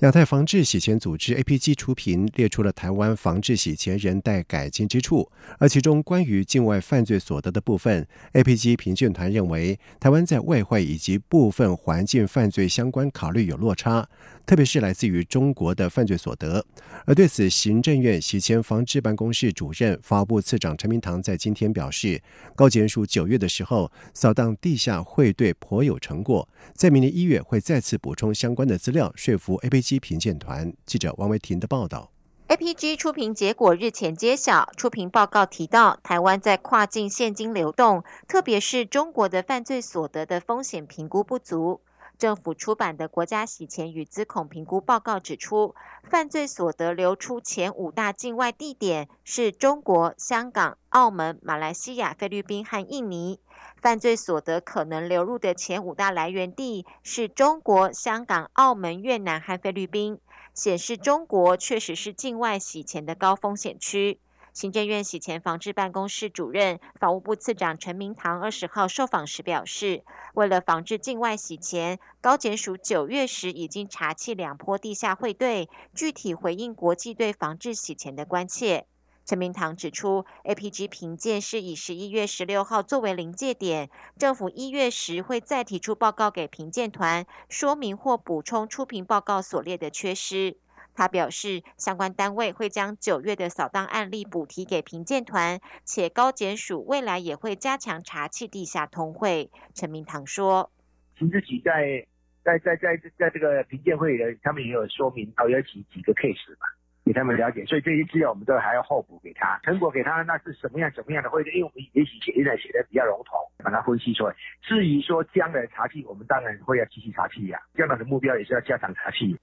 亚太防治洗钱组织 APG 出品列出了台湾防治洗钱人待改进之处，而其中关于境外犯罪所得的部分，APG 评卷团认为台湾在外汇以及部分环境犯罪相关考虑有落差，特别是来自于中国的犯罪所得。而对此，行政院洗钱防治办公室主任、法务次长陈明堂在今天表示，高检署九月的时候扫荡地下汇兑颇有成果，在明年一月会再次补充相关的资料，说服 APG。评鉴团记者王维婷的报道：APG 出评结果日前揭晓，出评报告提到，台湾在跨境现金流动，特别是中国的犯罪所得的风险评估不足。政府出版的《国家洗钱与资恐评估报告》指出，犯罪所得流出前五大境外地点是中国、香港、澳门、马来西亚、菲律宾和印尼。犯罪所得可能流入的前五大来源地是中国、香港、澳门、越南和菲律宾，显示中国确实是境外洗钱的高风险区。行政院洗钱防治办公室主任、法务部次长陈明堂二十号受访时表示，为了防治境外洗钱，高检署九月时已经查缉两波地下汇兑，具体回应国际对防治洗钱的关切。陈明堂指出，APG 评鉴是以十一月十六号作为临界点，政府一月时会再提出报告给评鉴团，说明或补充出评报告所列的缺失。他表示，相关单位会将九月的扫荡案例补提给评鉴团，且高检署未来也会加强查缉地下通会。陈明堂说：“秦自己在在在在在这个评鉴会的，他们也有说明到有几几个 case 嘛，给他们了解，所以这些资料我们都还要后补给他。成果给他，那是什么样什么样的会？因为我们也许写在写的比较笼统，把它分析出来。至于说将来查缉，我们当然会要继续查缉呀，将来的目标也是要加强查缉。”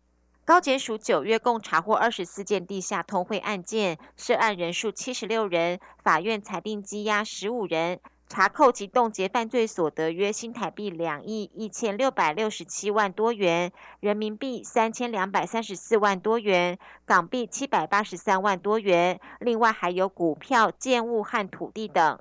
高检署九月共查获二十四件地下通汇案件，涉案人数七十六人，法院裁定羁押十五人，查扣及冻结犯罪所得约新台币两亿一千六百六十七万多元，人民币三千两百三十四万多元，港币七百八十三万多元，另外还有股票、建物和土地等。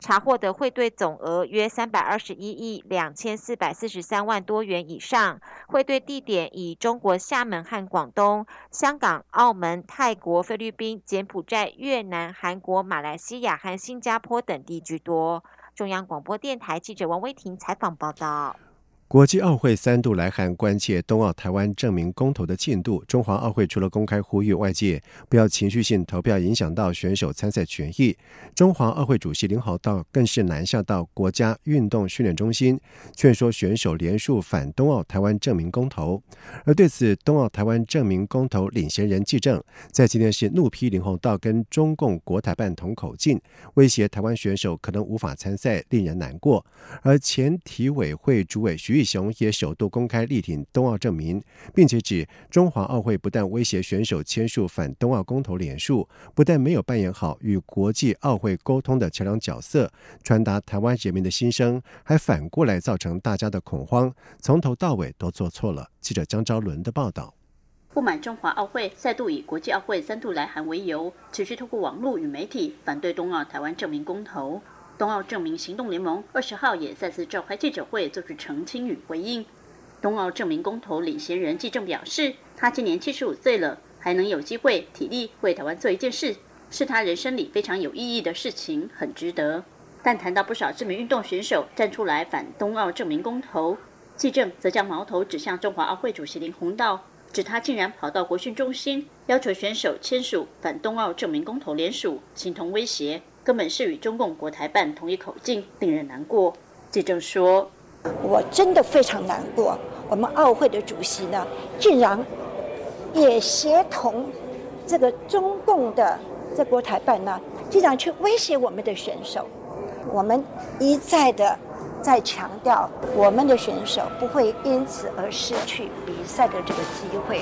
查获的汇兑总额约三百二十一亿两千四百四十三万多元以上，汇兑地点以中国厦门和广东、香港、澳门、泰国、菲律宾、柬埔寨、越南、韩国、马来西亚和新加坡等地居多。中央广播电台记者王威婷采访报道。国际奥会三度来函关切冬奥台湾证明公投的进度。中华奥会除了公开呼吁外界不要情绪性投票影响到选手参赛权益，中华奥会主席林豪道更是南下到国家运动训练中心劝说选手联署反冬奥台湾证明公投。而对此，冬奥台湾证明公投领衔人纪政在今天是怒批林豪道跟中共国台办同口径，威胁台湾选手可能无法参赛，令人难过。而前体委会主委徐。李雄也首度公开力挺冬奥证明，并且指中华奥会不但威胁选手签署反冬奥公投联署，不但没有扮演好与国际奥会沟通的桥梁角色，传达台湾人民的心声，还反过来造成大家的恐慌，从头到尾都做错了。记者江昭伦的报道。不满中华奥会再度以国际奥会三度来函为由，持续透过网络与媒体反对冬奥台湾证明公投。冬奥证明行动联盟二十号也再次召开记者会，做出澄清与回应。冬奥证明公投领衔人纪政表示，他今年七十五岁了，还能有机会体力为台湾做一件事，是他人生里非常有意义的事情，很值得。但谈到不少知名运动选手站出来反冬奥证明公投，纪政则将矛头指向中华奥会主席林鸿道，指他竟然跑到国训中心要求选手签署反冬奥证明公投联署，形同威胁。根本是与中共国台办同一口径，令人难过。记者说：“我真的非常难过，我们奥会的主席呢，竟然也协同这个中共的这国台办呢，竟然去威胁我们的选手。我们一再的在强调，我们的选手不会因此而失去比赛的这个机会。”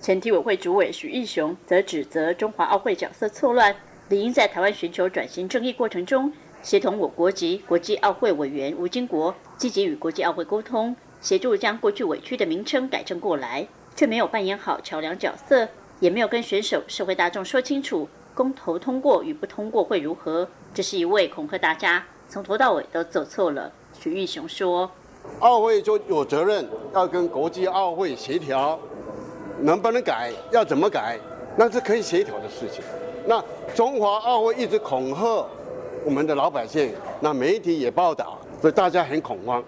前体委会主委许义雄则指责中华奥会角色错乱。理应在台湾寻求转型正义过程中，协同我国籍国际奥会委员吴金国，积极与国际奥会沟通，协助将过去委屈的名称改正过来，却没有扮演好桥梁角色，也没有跟选手、社会大众说清楚公投通过与不通过会如何，这是一位恐吓大家，从头到尾都走错了。许玉雄说。奥会就有责任要跟国际奥会协调，能不能改，要怎么改，那是可以协调的事情。那中华奥会一直恐吓我们的老百姓，那媒体也报道，所以大家很恐慌。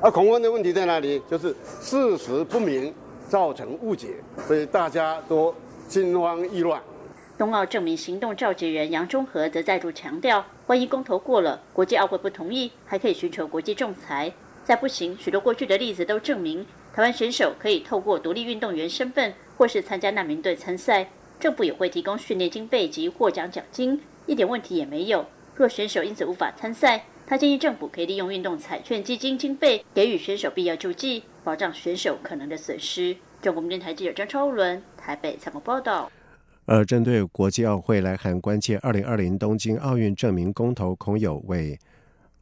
而恐慌的问题在哪里？就是事实不明，造成误解，所以大家都心慌意乱。冬奥证明行动召集人杨中和则再度强调，万一公投过了，国际奥会不同意，还可以寻求国际仲裁。再不行，许多过去的例子都证明，台湾选手可以透过独立运动员身份，或是参加难民队参赛，政府也会提供训练经费及获奖奖金，一点问题也没有。若选手因此无法参赛，他建议政府可以利用运动彩券基金经费，给予选手必要救济，保障选手可能的损失。中国电台记者张超伦台北采访报道。而针对国际奥会来函关切二零二零东京奥运证明公投，恐有违。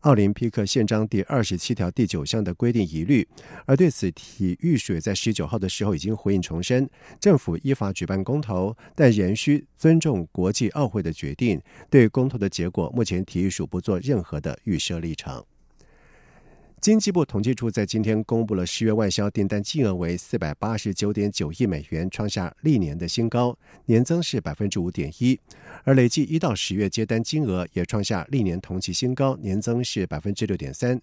奥林匹克宪章第二十七条第九项的规定疑虑，而对此，体育署在十九号的时候已经回应重申，政府依法举办公投，但仍需尊重国际奥会的决定。对公投的结果，目前体育署不做任何的预设立场。经济部统计处在今天公布了十月外销订单金额为四百八十九点九亿美元，创下历年的新高，年增是百分之五点一。而累计一到十月接单金额也创下历年同期新高，年增是百分之六点三。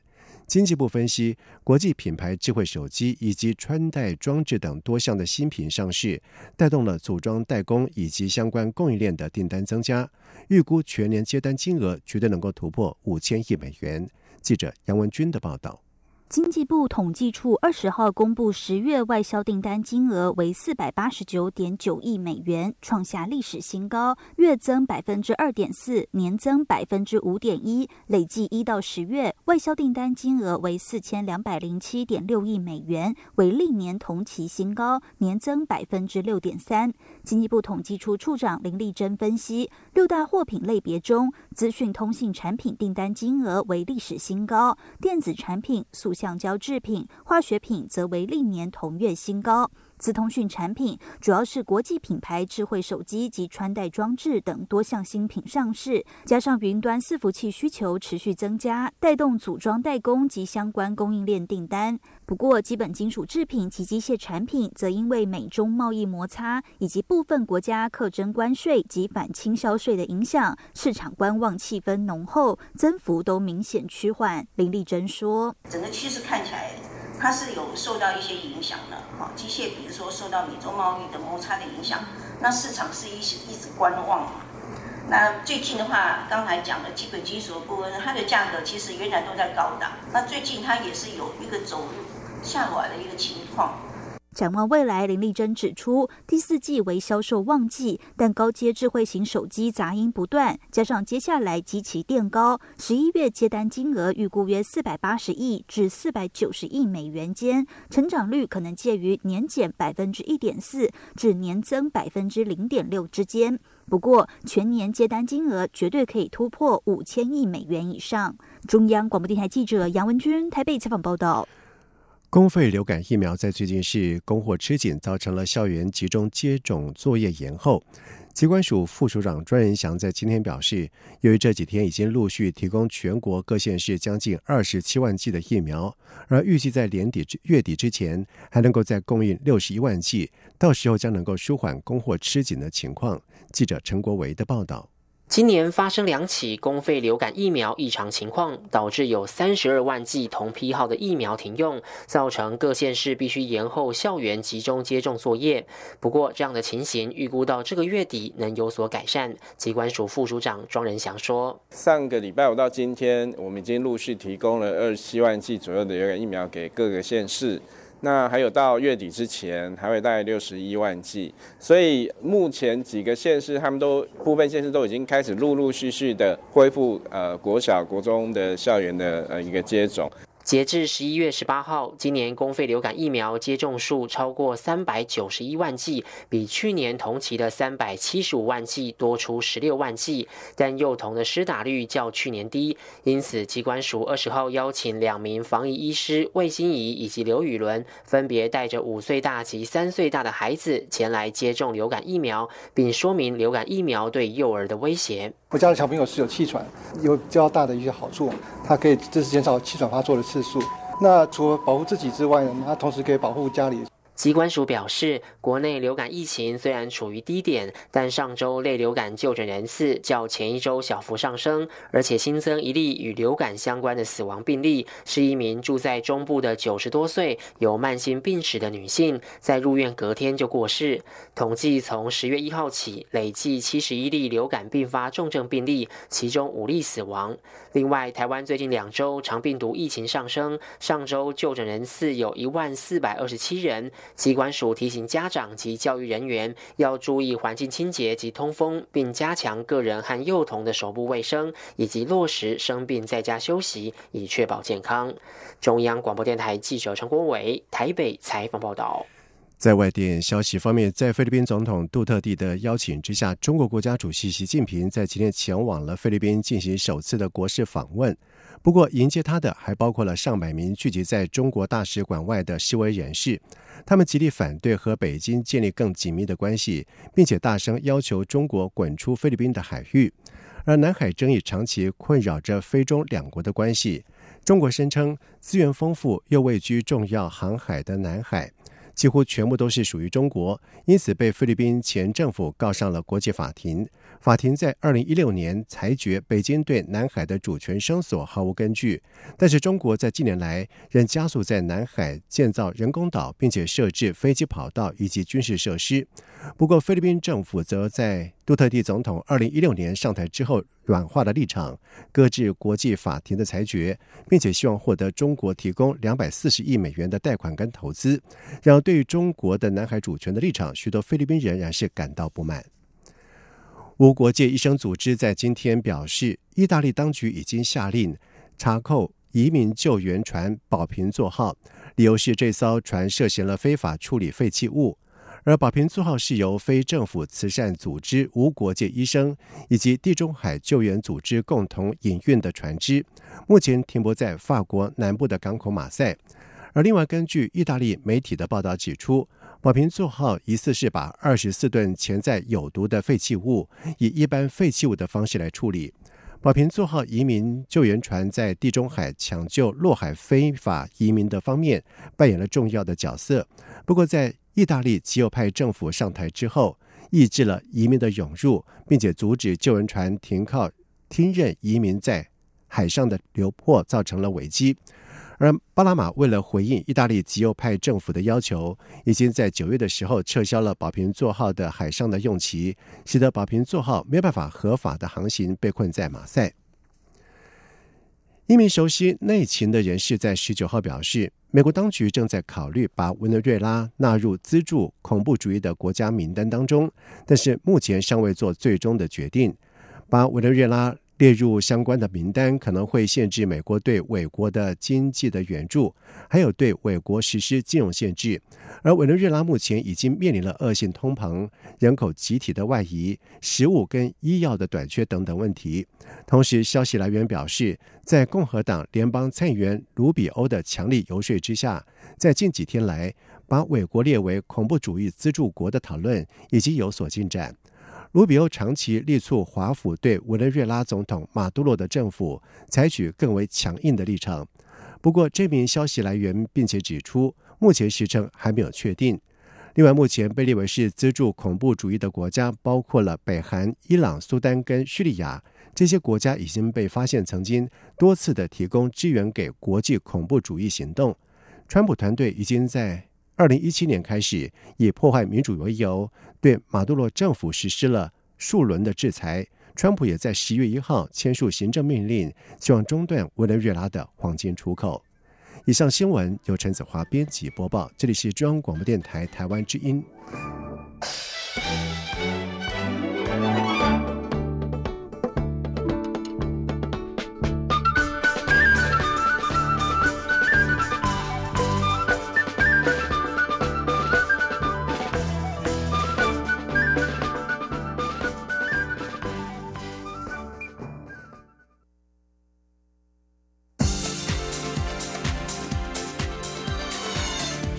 经济部分析，国际品牌智慧手机以及穿戴装置等多项的新品上市，带动了组装代工以及相关供应链的订单增加，预估全年接单金额绝对能够突破五千亿美元。记者杨文军的报道。经济部统计处二十号公布十月外销订单金额为四百八十九点九亿美元，创下历史新高，月增百分之二点四，年增百分之五点一。累计一到十月外销订单金额为四千两百零七点六亿美元，为历年同期新高，年增百分之六点三。经济部统计处处长林丽珍分析，六大货品类别中，资讯通信产品订单金额为历史新高，电子产品、塑橡胶制品、化学品则为历年同月新高。资通讯产品主要是国际品牌智慧手机及穿戴装置等多项新品上市，加上云端伺服器需求持续增加，带动组装代工及相关供应链订单。不过，基本金属制品及机械产品则因为美中贸易摩擦以及部分国家课征关税及反倾销税的影响，市场观望气氛浓厚，增幅都明显趋缓。林丽珍说：“整个趋势看起来。”它是有受到一些影响的，哈，机械比如说受到美洲贸易的摩擦的影响，那市场是一直一直观望嘛。那最近的话，刚才讲的基本金属的部分，它的价格其实原来都在高档，那最近它也是有一个走下滑的一个情况。展望未来，林丽珍指出，第四季为销售旺季，但高阶智慧型手机杂音不断，加上接下来极其垫高，十一月接单金额预估约四百八十亿至四百九十亿美元间，成长率可能介于年减百分之一点四至年增百分之零点六之间。不过，全年接单金额绝对可以突破五千亿美元以上。中央广播电台记者杨文君台北采访报道。公费流感疫苗在最近是供货吃紧，造成了校园集中接种作业延后。机关署副署长专仁祥在今天表示，由于这几天已经陆续提供全国各县市将近二十七万剂的疫苗，而预计在年底月底之前还能够再供应六十一万剂，到时候将能够舒缓供货吃紧的情况。记者陈国维的报道。今年发生两起公费流感疫苗异常情况，导致有三十二万剂同批号的疫苗停用，造成各县市必须延后校园集中接种作业。不过，这样的情形预估到这个月底能有所改善。机关署副署长庄仁祥说：“上个礼拜五到今天，我们已经陆续提供了二十七万剂左右的流感疫苗给各个县市。”那还有到月底之前还会大概六十一万剂，所以目前几个县市他们都部分县市都已经开始陆陆续续的恢复呃国小国中的校园的呃一个接种。截至十一月十八号，今年公费流感疫苗接种数超过三百九十一万剂，比去年同期的三百七十五万剂多出十六万剂。但幼童的施打率较去年低，因此机关署二十号邀请两名防疫医师魏心怡以及刘宇伦，分别带着五岁大及三岁大的孩子前来接种流感疫苗，并说明流感疫苗对幼儿的威胁。我家的小朋友是有气喘，有较大的一些好处，它可以就是减少气喘发作的次数。那除了保护自己之外呢，它同时可以保护家里。机关署表示，国内流感疫情虽然处于低点，但上周类流感就诊人次较前一周小幅上升，而且新增一例与流感相关的死亡病例，是一名住在中部的九十多岁有慢性病史的女性，在入院隔天就过世。统计从十月一号起，累计七十一例流感并发重症病例，其中五例死亡。另外，台湾最近两周长病毒疫情上升，上周就诊人次有一万四百二十七人。机关署提醒家长及教育人员要注意环境清洁及通风，并加强个人和幼童的手部卫生，以及落实生病在家休息，以确保健康。中央广播电台记者陈国伟台北采访报道。在外电消息方面，在菲律宾总统杜特地的邀请之下，中国国家主席习近平在今天前往了菲律宾进行首次的国事访问。不过，迎接他的还包括了上百名聚集在中国大使馆外的示威人士，他们极力反对和北京建立更紧密的关系，并且大声要求中国滚出菲律宾的海域。而南海争议长期困扰着菲中两国的关系，中国声称资源丰富又位居重要航海的南海。几乎全部都是属于中国，因此被菲律宾前政府告上了国际法庭。法庭在二零一六年裁决北京对南海的主权声索毫无根据，但是中国在近年来仍加速在南海建造人工岛，并且设置飞机跑道以及军事设施。不过，菲律宾政府则在杜特地总统二零一六年上台之后软化了立场，搁置国际法庭的裁决，并且希望获得中国提供两百四十亿美元的贷款跟投资。然而，对于中国的南海主权的立场，许多菲律宾人仍然是感到不满。无国界医生组织在今天表示，意大利当局已经下令查扣移民救援船“保平座号”，理由是这艘船涉嫌了非法处理废弃物。而保平座号是由非政府慈善组织无国界医生以及地中海救援组织共同营运的船只，目前停泊在法国南部的港口马赛。而另外，根据意大利媒体的报道指出，保平座号疑似是把二十四吨潜在有毒的废弃物以一般废弃物的方式来处理。保平座号移民救援船在地中海抢救落海非法移民的方面扮演了重要的角色。不过，在意大利极右派政府上台之后，抑制了移民的涌入，并且阻止救援船停靠，听任移民在海上的流破，造成了危机。而巴拿马为了回应意大利极右派政府的要求，已经在九月的时候撤销了保平座号的海上的用期，使得保平座号没有办法合法的航行，被困在马赛。一名熟悉内情的人士在十九号表示，美国当局正在考虑把委内瑞拉纳入资助恐怖主义的国家名单当中，但是目前尚未做最终的决定。把委内瑞拉列入相关的名单，可能会限制美国对委国的经济的援助，还有对委国实施金融限制。而委内瑞拉目前已经面临了恶性通膨、人口集体的外移、食物跟医药的短缺等等问题。同时，消息来源表示，在共和党联邦参议员卢比欧的强力游说之下，在近几天来，把委国列为恐怖主义资助国的讨论已经有所进展。卢比欧长期力促华府对委内瑞拉总统马杜罗的政府采取更为强硬的立场。不过，这名消息来源并且指出。目前时程还没有确定。另外，目前被列为是资助恐怖主义的国家，包括了北韩、伊朗、苏丹跟叙利亚。这些国家已经被发现曾经多次的提供支援给国际恐怖主义行动。川普团队已经在二零一七年开始以破坏民主为由，对马杜罗政府实施了数轮的制裁。川普也在十月一号签署行政命令，希望中断委内瑞拉的黄金出口。以上新闻由陈子华编辑播报，这里是中央广播电台台湾之音。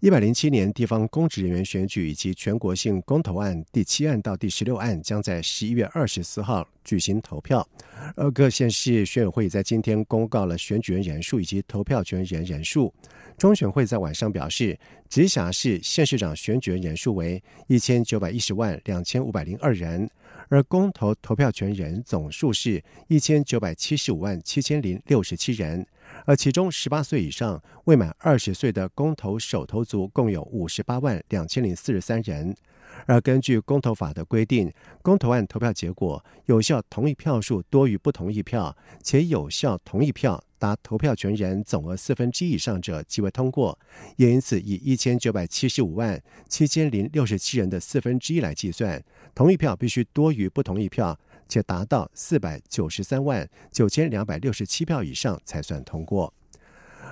一百零七年地方公职人员选举以及全国性公投案第七案到第十六案将在十一月二十四号举行投票，而各县市选委会在今天公告了选举人人数以及投票权人人数。中选会在晚上表示，直辖市县市长选举人人数为一千九百一十万两千五百零二人，而公投投票权人总数是一千九百七十五万七千零六十七人。而其中，十八岁以上未满二十岁的公投首投族共有五十八万两千零四十三人。而根据公投法的规定，公投案投票结果有效同意票数多于不同意票，且有效同意票达投票权人总额四分之一以上者，即为通过。也因此，以一千九百七十五万七千零六十七人的四分之一来计算，同意票必须多于不同意票。且达到四百九十三万九千两百六十七票以上才算通过。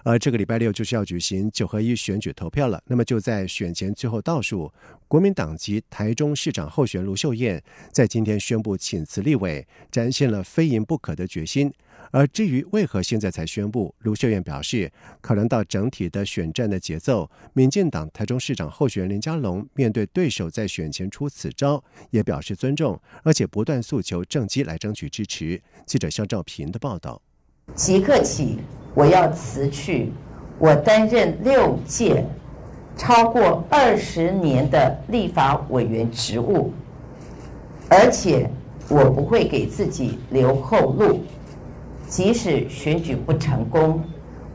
而这个礼拜六就是要举行九合一选举投票了。那么就在选前最后倒数，国民党籍台中市长候选卢秀燕在今天宣布请辞立委，展现了非赢不可的决心。而至于为何现在才宣布，卢秀燕表示，考量到整体的选战的节奏，民进党台中市长候选人林佳龙面对对手在选前出此招，也表示尊重，而且不断诉求政绩来争取支持。记者肖兆平的报道：即刻起，我要辞去我担任六届超过二十年的立法委员职务，而且我不会给自己留后路。即使选举不成功，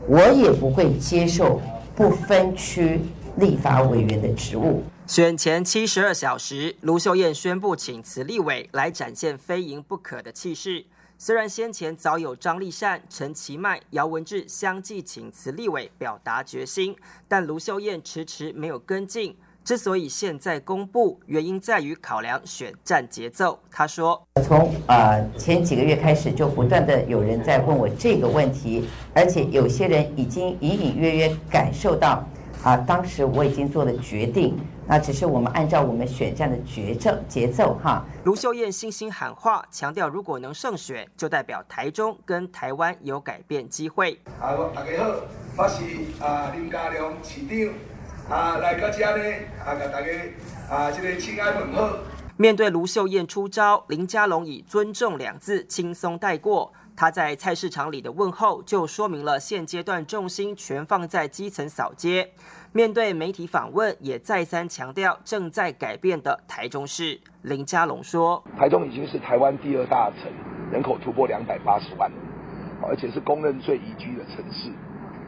我也不会接受不分区立法委员的职务。选前七十二小时，卢秀燕宣布请辞立委，来展现非赢不可的气势。虽然先前早有张立善、陈其迈、姚文智相继请辞立委，表达决心，但卢秀燕迟迟没有跟进。之所以现在公布，原因在于考量选战节奏。他说：“从呃前几个月开始，就不断的有人在问我这个问题，而且有些人已经隐隐约约感受到，啊，当时我已经做了决定，那只是我们按照我们选战的节奏节奏哈。”卢秀燕信心喊话，强调如果能胜选，就代表台中跟台湾有改变机会。啊，大家好，我是啊林家良市长。啊，来到这呢，啊，给大家啊，这个请安问好。面对卢秀燕出招，林佳龙以尊重两字轻松带过。他在菜市场里的问候，就说明了现阶段重心全放在基层扫街。面对媒体访问，也再三强调正在改变的台中市。林佳龙说：“台中已经是台湾第二大城，人口突破两百八十万，而且是公认最宜居的城市。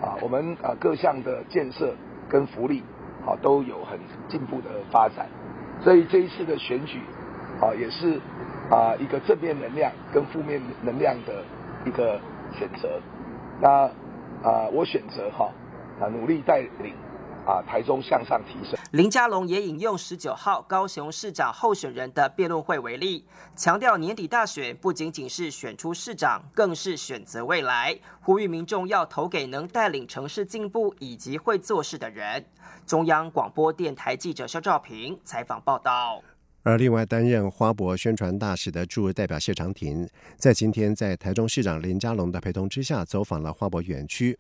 啊，我们啊各项的建设。”跟福利，啊都有很进步的发展，所以这一次的选举，啊也是啊一个正面能量跟负面能量的一个选择。那啊我选择哈啊努力带领。啊，台中向上提升。林佳龙也引用十九号高雄市长候选人的辩论会为例，强调年底大选不仅仅是选出市长，更是选择未来，呼吁民众要投给能带领城市进步以及会做事的人。中央广播电台记者肖兆平采访报道。而另外担任花博宣传大使的驻日代表谢长廷，在今天在台中市长林佳龙的陪同之下，走访了花博园区。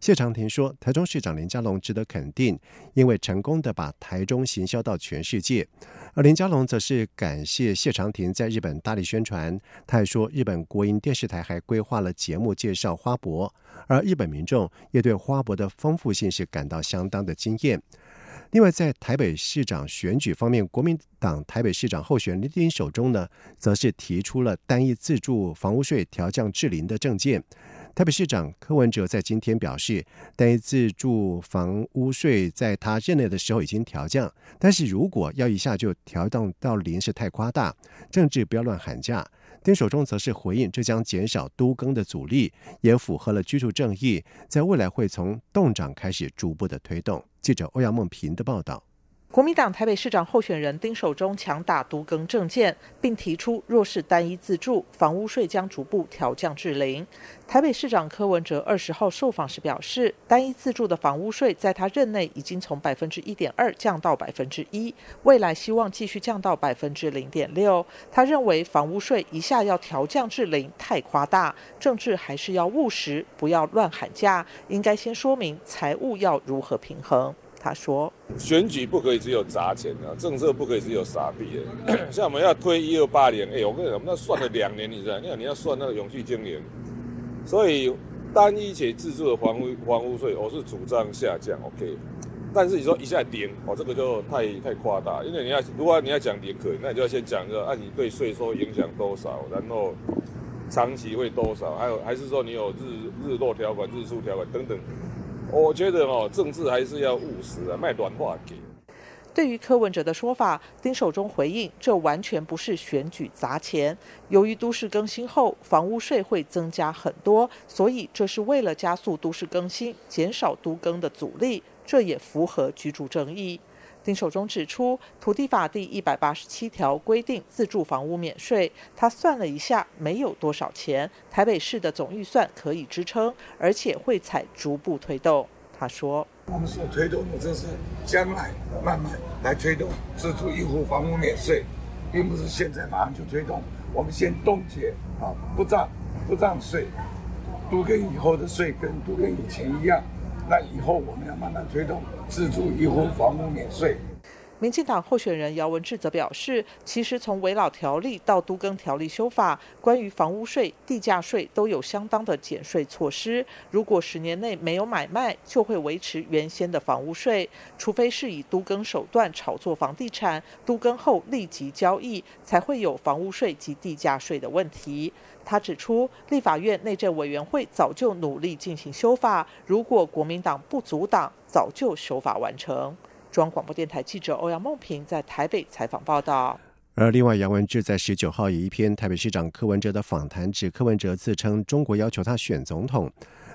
谢长廷说：“台中市长林佳龙值得肯定，因为成功的把台中行销到全世界。”而林佳龙则是感谢谢长廷在日本大力宣传。他还说，日本国营电视台还规划了节目介绍花博，而日本民众也对花博的丰富性是感到相当的惊艳。另外，在台北市长选举方面，国民党台北市长候选人林丁手中呢，则是提出了单一自住房屋税调降至零的政见。台北市长柯文哲在今天表示，单一自住房屋税在他任内的时候已经调降，但是如果要一下就调降到零，是太夸大，政治不要乱喊价。丁守中则是回应，这将减少都更的阻力，也符合了居住正义，在未来会从动长开始逐步的推动。记者欧阳梦平的报道。国民党台北市长候选人丁守中强打独更政见，并提出若是单一自住，房屋税将逐步调降至零。台北市长柯文哲二十号受访时表示，单一自住的房屋税在他任内已经从百分之一点二降到百分之一，未来希望继续降到百分之零点六。他认为房屋税一下要调降至零太夸大，政治还是要务实，不要乱喊价，应该先说明财务要如何平衡。他说：“选举不可以只有砸钱啊，政策不可以只有傻逼的。像我们要推一二八年，哎，我跟你讲，那算了两年，你知道？你看你要算那个永续经营，所以单一且自助的房屋房屋税，我是主张下降，OK。但是你说一下零，哦，这个就太太夸大，因为你要如果你要讲零可以，那你就要先讲个，按你对税收影响多少，然后长期会多少，还有还是说你有日日落条款、日出条款等等。”我觉得哦，政治还是要务实啊，卖短话给。对于柯文哲的说法，丁守中回应：这完全不是选举砸钱。由于都市更新后房屋税会增加很多，所以这是为了加速都市更新，减少都更的阻力，这也符合居住正义。丁守中指出，土地法第一百八十七条规定自住房屋免税。他算了一下，没有多少钱，台北市的总预算可以支撑，而且会采逐步推动。他说：“我们所推动的，这是将来慢慢来推动自住一户房屋免税，并不是现在马上就推动。我们先冻结啊，不涨不涨税，都跟以后的税跟都跟以前一样。那以后我们要慢慢推动。”自住一户房屋免税。民进党候选人姚文智则表示，其实从围老条例到都更条例修法，关于房屋税、地价税都有相当的减税措施。如果十年内没有买卖，就会维持原先的房屋税，除非是以都更手段炒作房地产，都更后立即交易，才会有房屋税及地价税的问题。他指出，立法院内政委员会早就努力进行修法，如果国民党不阻挡，早就修法完成。中央广播电台记者欧阳梦平在台北采访报道。而另外，杨文志在十九号以一篇台北市长柯文哲的访谈，指柯文哲自称中国要求他选总统。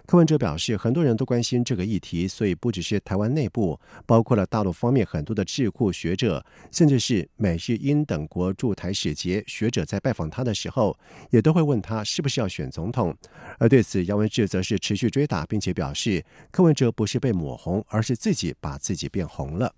柯文哲表示，很多人都关心这个议题，所以不只是台湾内部，包括了大陆方面很多的智库学者，甚至是美日英等国驻台使节学者，在拜访他的时候，也都会问他是不是要选总统。而对此，杨文志则是持续追打，并且表示，柯文哲不是被抹红，而是自己把自己变红了。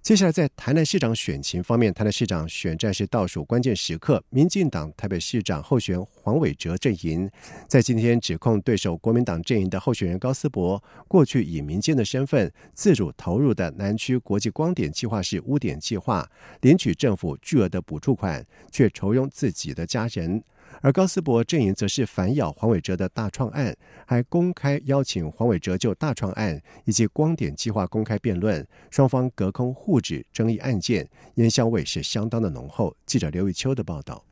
接下来，在台南市长选情方面，台南市长选战是倒数关键时刻。民进党台北市长候选人黄伟哲阵营在今天指控对手国民党阵营的候选人高思博，过去以民间的身份自主投入的南区国际光点计划是污点计划，领取政府巨额的补助款，却酬庸自己的家人。而高斯博阵营则是反咬黄伟哲的大创案，还公开邀请黄伟哲就大创案以及光点计划公开辩论，双方隔空互指争议案件，烟香味是相当的浓厚。记者刘玉秋的报道。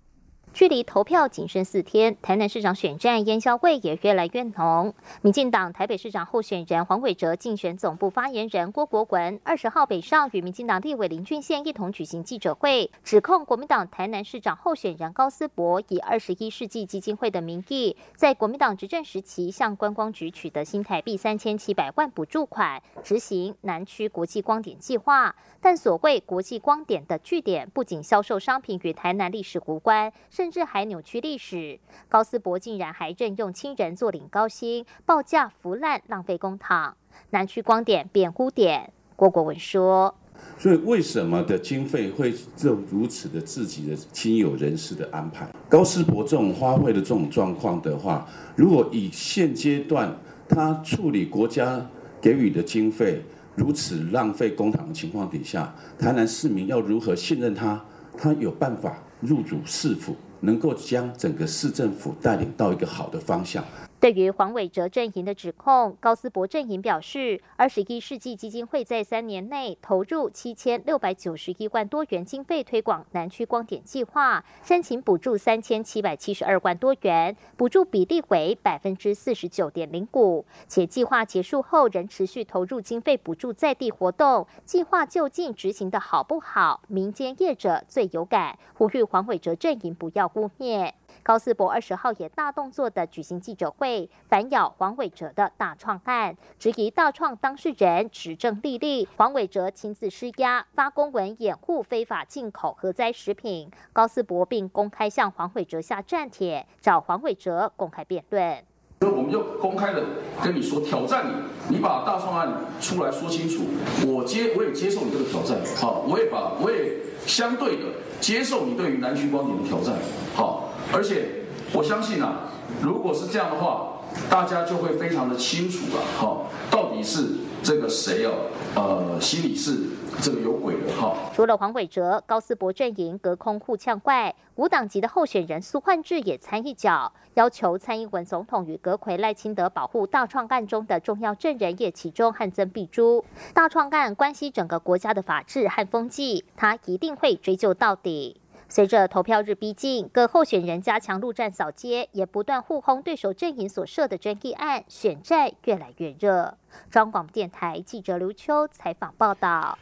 距离投票仅剩四天，台南市长选战烟硝味也越来越浓。民进党台北市长候选人黄伟哲竞选总部发言人郭国文二十号北上与民进党立委林俊宪一同举行记者会，指控国民党台南市长候选人高思博以二十一世纪基金会的名义，在国民党执政时期向观光局取得新台币三千七百万补助款，执行南区国际光点计划。但所谓国际光点的据点，不仅销售商品与台南历史无关，甚甚至还扭曲历史。高斯博竟然还任用亲人做领高薪，报价腐烂，浪费公帑。南区光点变污点。郭国文说：“所以为什么的经费会做如此的自己的亲友人士的安排？高斯博这种花卉的这种状况的话，如果以现阶段他处理国家给予的经费。”如此浪费公帑的情况底下，台南市民要如何信任他？他有办法入主市府，能够将整个市政府带领到一个好的方向。对于黄伟哲阵营的指控，高斯博阵营表示，二十一世纪基金会在三年内投入七千六百九十一万多元经费推广南区光点计划，申请补助三千七百七十二万多元，补助比例为百分之四十九点零五，且计划结束后仍持续投入经费补助在地活动。计划究竟执行的好不好，民间业者最有感，呼吁黄伟哲阵营不要污蔑。高思博二十号也大动作的举行记者会，反咬黄伟哲的大创案，质疑大创当事人持证立立，黄伟哲亲自施压发公文掩护非法进口核灾食品。高思博并公开向黄伟哲下战帖，找黄伟哲公开辩论。那我们就公开的跟你说，挑战你，你把大创案出来说清楚，我接我也接受你这个挑战，好，我也把我也相对的接受你对于南区光点的挑战，好，而且我相信啊，如果是这样的话，大家就会非常的清楚了，好，到底是这个谁哦，呃，心里是。这个有鬼的哈！除了黄伟哲、高思博阵营隔空互呛外，无党籍的候选人苏焕智也参一脚，要求蔡英文总统与阁魁赖清德保护大创案中的重要证人叶启忠和曾碧珠。大创案关系整个国家的法治和风纪，他一定会追究到底。随着投票日逼近，各候选人加强陆战扫街，也不断互轰对手阵营所设的争议案，选战越来越热。中广电台记者刘秋采访报道。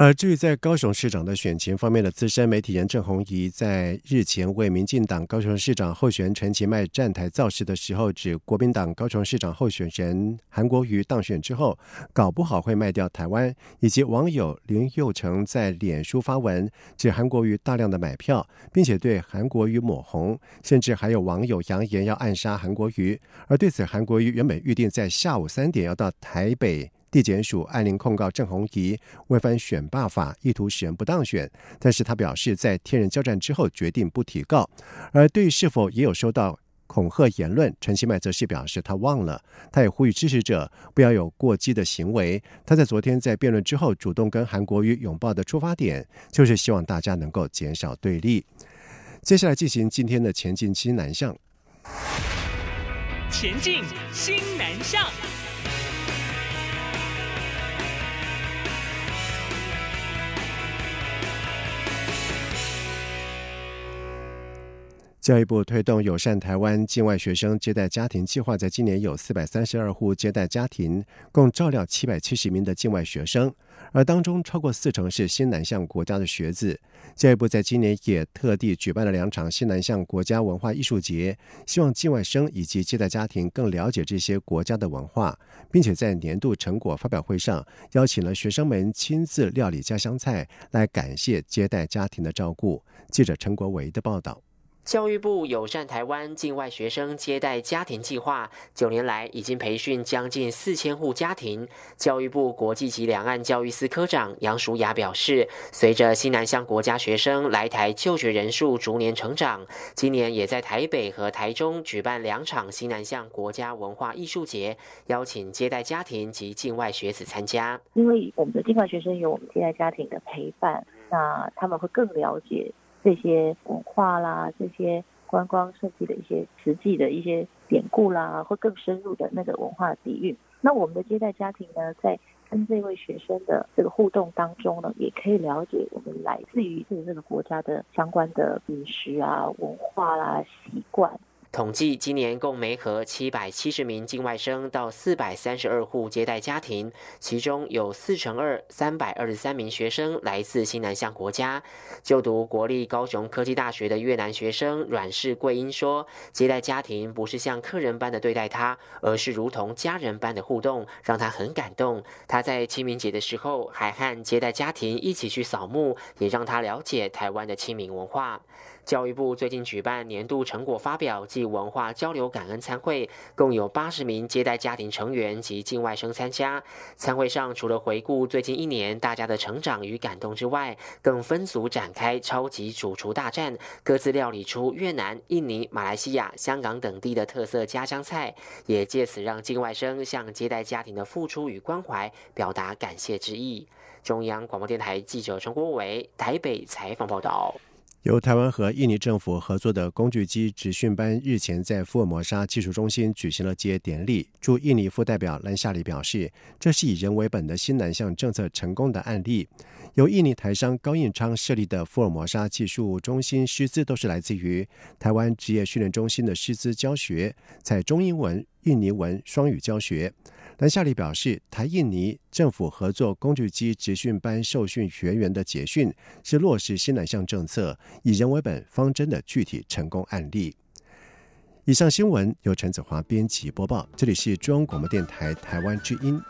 而至于在高雄市长的选情方面的资深媒体人郑红怡，在日前为民进党高雄市长候选人陈其迈站台造势的时候，指国民党高雄市长候选人韩国瑜当选之后，搞不好会卖掉台湾，以及网友林佑成在脸书发文指韩国瑜大量的买票，并且对韩国瑜抹红，甚至还有网友扬言要暗杀韩国瑜。而对此，韩国瑜原本预定在下午三点要到台北。地检署按铃控告郑红怡违反选罢法，意图使人不当选。但是他表示，在天人交战之后，决定不提告。而对于是否也有收到恐吓言论，陈其迈则是表示他忘了。他也呼吁支持者不要有过激的行为。他在昨天在辩论之后，主动跟韩国瑜拥抱的出发点，就是希望大家能够减少对立。接下来进行今天的前进新南向。前进新南向。教育部推动友善台湾境外学生接待家庭计划，在今年有四百三十二户接待家庭，共照料七百七十名的境外学生，而当中超过四成是新南向国家的学子。教育部在今年也特地举办了两场新南向国家文化艺术节，希望境外生以及接待家庭更了解这些国家的文化，并且在年度成果发表会上邀请了学生们亲自料理家乡菜，来感谢接待家庭的照顾。记者陈国维的报道。教育部友善台湾境外学生接待家庭计划，九年来已经培训将近四千户家庭。教育部国际及两岸教育司科长杨淑雅表示，随着西南向国家学生来台就学人数逐年成长，今年也在台北和台中举办两场西南向国家文化艺术节，邀请接待家庭及境外学子参加。因为我们的境外学生有我们接待家庭的陪伴，那他们会更了解。这些文化啦，这些观光设计的一些实际的一些典故啦，或更深入的那个文化底蕴。那我们的接待家庭呢，在跟这位学生的这个互动当中呢，也可以了解我们来自于这个国家的相关的饮食啊、文化啦、习惯。统计今年共媒合七百七十名境外生到四百三十二户接待家庭，其中有四成二三百二十三名学生来自新南向国家。就读国立高雄科技大学的越南学生阮氏桂英说：“接待家庭不是像客人般的对待他，而是如同家人般的互动，让他很感动。他在清明节的时候还和接待家庭一起去扫墓，也让他了解台湾的清明文化。”教育部最近举办年度成果发表暨文化交流感恩餐会，共有八十名接待家庭成员及境外生参加。餐会上除了回顾最近一年大家的成长与感动之外，更分组展开超级主厨大战，各自料理出越南、印尼、马来西亚、香港等地的特色家乡菜，也借此让境外生向接待家庭的付出与关怀表达感谢之意。中央广播电台记者陈国伟台北采访报道。由台湾和印尼政府合作的工具机执训班日前在福尔摩沙技术中心举行了结业典礼。驻印尼副代表兰夏里表示，这是以人为本的新南向政策成功的案例。由印尼台商高印昌设立的福尔摩沙技术中心师资都是来自于台湾职业训练中心的师资教学，在中英文、印尼文双语教学。但夏里表示，台印尼政府合作工具机执训班受训学员的结训，是落实新南向政策以人为本方针的具体成功案例。以上新闻由陈子华编辑播报，这里是中央广播电台台湾之音。